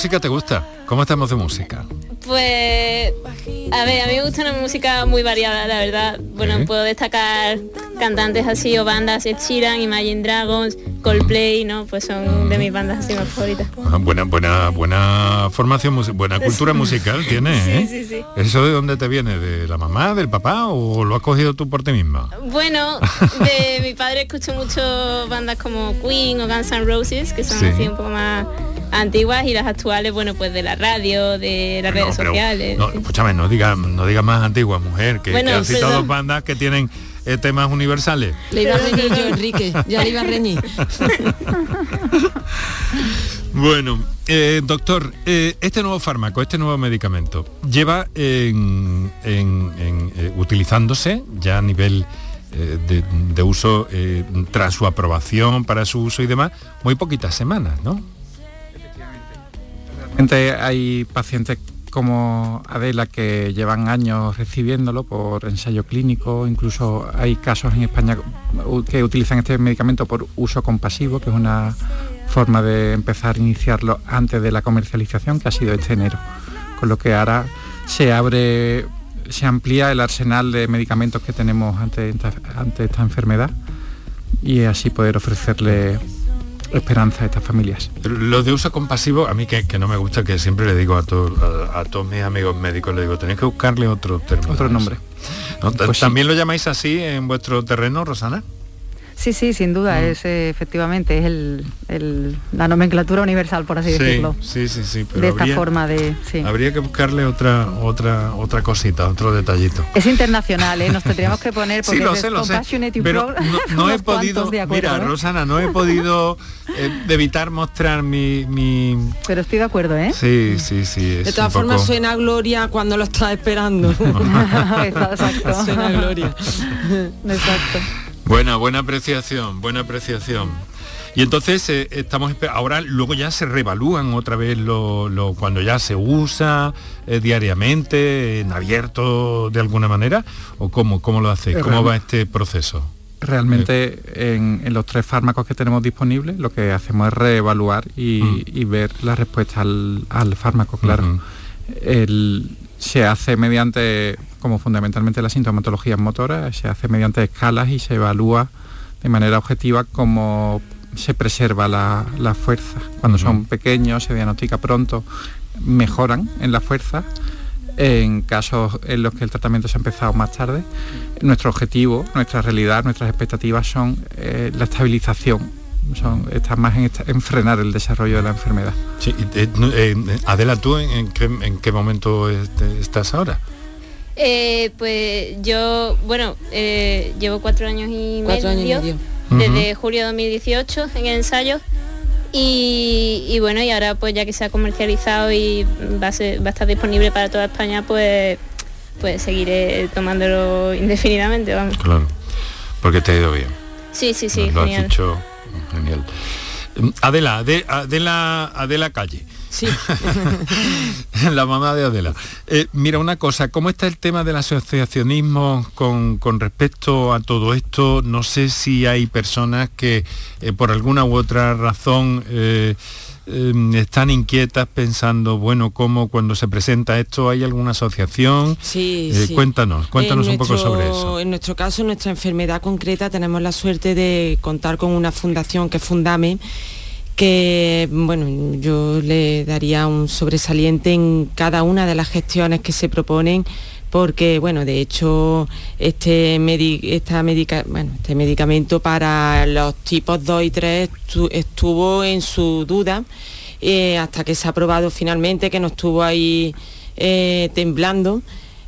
Música te gusta? ¿Cómo estamos de música? Pues, a ver, a mí me gusta una música muy variada, la verdad. Bueno, puedo destacar cantantes así o bandas, Ed Sheeran, Imagine Dragons, Coldplay, ¿no? Pues son de mis bandas así más favoritas. Ah, buena, buena, buena formación, buena cultura musical tiene, (laughs) ¿eh? Sí, sí, ¿Eso de dónde te viene? ¿De la mamá, del papá o lo has cogido tú por ti misma? Bueno, (laughs) de mi padre escucho mucho bandas como Queen o Guns N' Roses, que son así un poco más antiguas y las actuales, bueno, pues de la radio, de las redes sociales. No, escúchame, no digas no diga más antiguas, mujer, que, han citado bandas que tienen eh, temas universales. Le iba a reñir yo, Enrique, ya le iba a reñir. (laughs) bueno, eh, doctor, eh, este nuevo fármaco, este nuevo medicamento, lleva en, utilizándose ya a nivel de, de, uso tras su aprobación para su uso y demás, muy poquitas semanas, ¿no? Hay pacientes como Adela que llevan años recibiéndolo por ensayo clínico, incluso hay casos en España que utilizan este medicamento por uso compasivo, que es una forma de empezar a iniciarlo antes de la comercialización, que ha sido este enero. Con lo que ahora se abre, se amplía el arsenal de medicamentos que tenemos ante, ante esta enfermedad y así poder ofrecerle esperanza a estas familias. Lo de uso compasivo, a mí que, no me gusta, que siempre le digo a, a, todos mis amigos médicos, le digo, tenéis que buscarle otro término. Otro nombre. Pues ¿También lo llamáis así en vuestro terreno, Rosana? Sí, sí, sin duda, mm. es eh, efectivamente es el, la nomenclatura universal, por así decirlo. Sí, sí, sí. de esta forma de. Habría que buscarle otra, otra, otra cosita, otro detallito. Es internacional, ¿eh? nos tendríamos que poner (laughs) porque sí, lo sé, lo sé. Pero no, (laughs) he podido. mira, ¿eh? Rosana, no he (laughs) podido evitar mostrar mi, mi, Pero estoy de acuerdo, ¿eh? Sí, sí, sí. de todas formas suena Gloria cuando lo estás esperando. Exacto. Suena Gloria. Exacto. Buena, buena apreciación, buena apreciación. Y entonces eh, estamos ahora luego ya se revalúan otra vez lo, cuando ya se usa eh, diariamente en abierto de alguna manera o cómo cómo lo hace, cómo va este proceso. Realmente en, los tres fármacos que tenemos disponibles lo que hacemos es reevaluar y, mm. ver la respuesta al, fármaco, claro. se hace mediante como fundamentalmente la sintomatología motora, se hace mediante escalas y se evalúa de manera objetiva cómo se preserva la, fuerza. Cuando son pequeños, se diagnostica pronto, mejoran en la fuerza. En casos en los que el tratamiento se ha empezado más tarde, nuestro objetivo, nuestra realidad, nuestras expectativas son eh, la estabilización son, está más en, frenar el desarrollo de la enfermedad. Sí, eh, eh, Adela, ¿tú en, qué, momento este, estás ahora? Eh, pues yo, bueno, eh, llevo cuatro años y medio, desde julio de 2018 en el ensayo y, bueno, y ahora pues ya que se ha comercializado y va a, va a estar disponible para toda España, pues, pues seguiré tomándolo indefinidamente, vamos. Claro, porque te ha ido bien. Sí, sí, sí, lo genial. genial. Adela, Adela, Adela Calle. Sí. (laughs) la mamá de Adela. Eh, mira una cosa, ¿cómo está el tema del asociacionismo con, respecto a todo esto? No sé si hay personas que eh, por alguna u otra razón eh, están inquietas pensando, bueno, ¿cómo cuando se presenta esto hay alguna asociación? Sí, Cuéntanos, cuéntanos un poco sobre eso. En nuestro caso, en nuestra enfermedad concreta, tenemos la suerte de contar con una fundación que Fundame que bueno, yo le daría un sobresaliente en cada una de las gestiones que se proponen porque bueno, de hecho este, este medicamento para los tipos 2 y 3 estuvo en su duda eh, hasta que se ha aprobado finalmente, que no estuvo ahí eh, temblando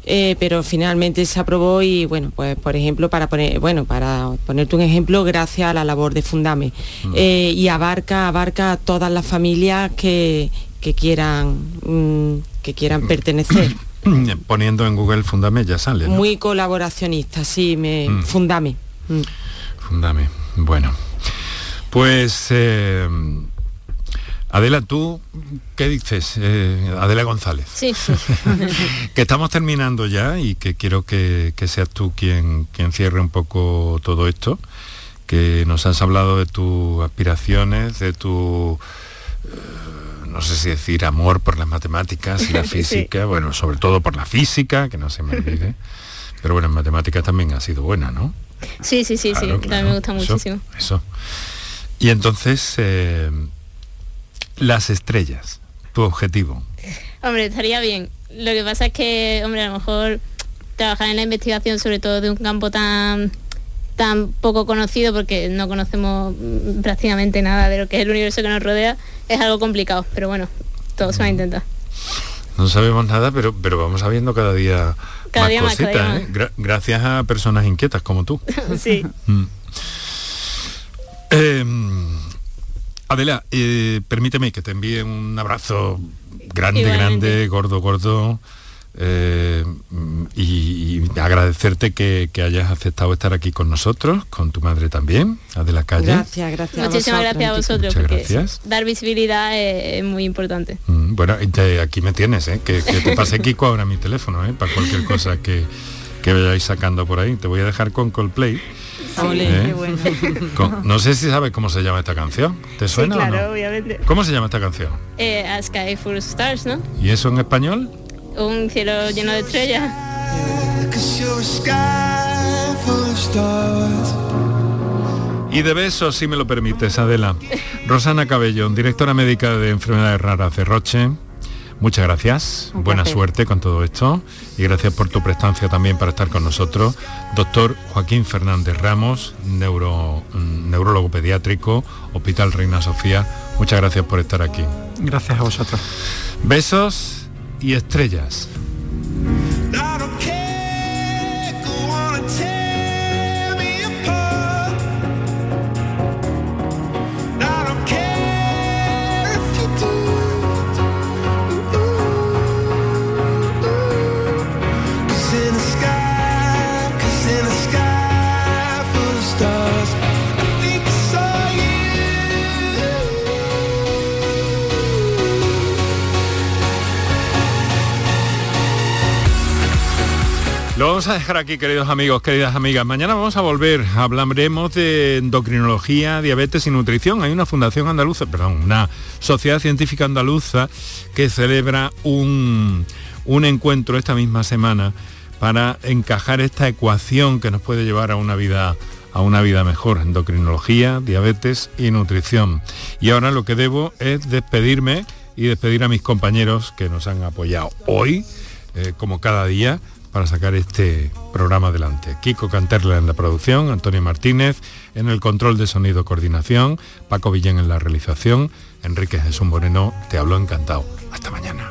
eh, pero finalmente se aprobó y bueno, pues por ejemplo, para poner, bueno, para ponerte un ejemplo, gracias a la labor de Fundame. Mm. Eh, y abarca, abarca a todas las familias que, que quieran, mm, que quieran pertenecer. (coughs) Poniendo en Google Fundame ya sale. Muy colaboracionista, sí, me, mm. Fundame. Fundame, bueno. Pues eh, Adela, ¿tú qué dices? Eh, Adela González. Sí. (laughs) que estamos terminando ya y que quiero que, seas tú quien, quien cierre un poco todo esto, que nos has hablado de tus aspiraciones, de tu... Eh, no sé si decir amor por las matemáticas y la (laughs) física, bueno, sobre todo por la física, que no se me olvide. Pero bueno, en matemáticas también ha sido buena, ¿no? Sí, sí, sí, sí, también me gusta muchísimo. Eso. Y entonces, eh, las estrellas, tu objetivo. Hombre, estaría bien. Lo que pasa es que, hombre, a lo mejor trabajar en la investigación, sobre todo de un campo tan tan poco conocido porque no conocemos prácticamente nada de lo que es el universo que nos rodea, es algo complicado, pero bueno, todo se va a intentar. No sabemos nada, pero, pero vamos sabiendo cada día cada más cositas, ¿eh? gracias a personas inquietas como tú. (laughs) sí. Mm. Em, Adela, eh, permíteme que te envíe un abrazo grande, grande, gordo, gordo. Eh, y, agradecerte que, hayas aceptado estar aquí con nosotros, con tu madre también, Adela Calle. Gracias, gracias. Muchísimas gracias a vosotros, porque dar visibilidad es, muy importante. Mm, bueno, aquí me tienes, ¿eh? que, te pase Kiko ahora mi teléfono, ¿eh? para cualquier cosa que, que vayáis sacando por ahí. Te voy a dejar con Coldplay ¿Eh? (laughs) no sé si sabes cómo se llama esta canción. ¿Te suena? claro, obviamente. ¿Cómo se llama esta canción? Eh, a Sky Full Stars, ¿no? ¿Y eso en español? Un cielo lleno de estrellas. Y de besos, si me lo permites, Adela. (laughs) Rosana Cabellón, directora médica de enfermedades raras de Roche. Muchas gracias, buena suerte con todo esto y gracias por tu prestancia también para estar con nosotros. Doctor Joaquín Fernández Ramos, neuro, mm, neurólogo pediátrico, Hospital Reina Sofía, muchas gracias por estar aquí. Gracias a vosotros. Besos y estrellas. Vamos a dejar aquí, queridos amigos, queridas amigas. Mañana vamos a volver, hablaremos de endocrinología, diabetes y nutrición. Hay una fundación andaluza, perdón, una sociedad científica andaluza que celebra un, un encuentro esta misma semana para encajar esta ecuación que nos puede llevar a una vida a una vida mejor, endocrinología, diabetes y nutrición. Y ahora lo que debo es despedirme y despedir a mis compañeros que nos han apoyado hoy, eh, como cada día, para sacar este programa adelante. Kiko Canterla en la producción, Antonio Martínez en el control de sonido coordinación, Paco Villén en la realización, Enrique Jesús Moreno, te hablo encantado. Hasta mañana.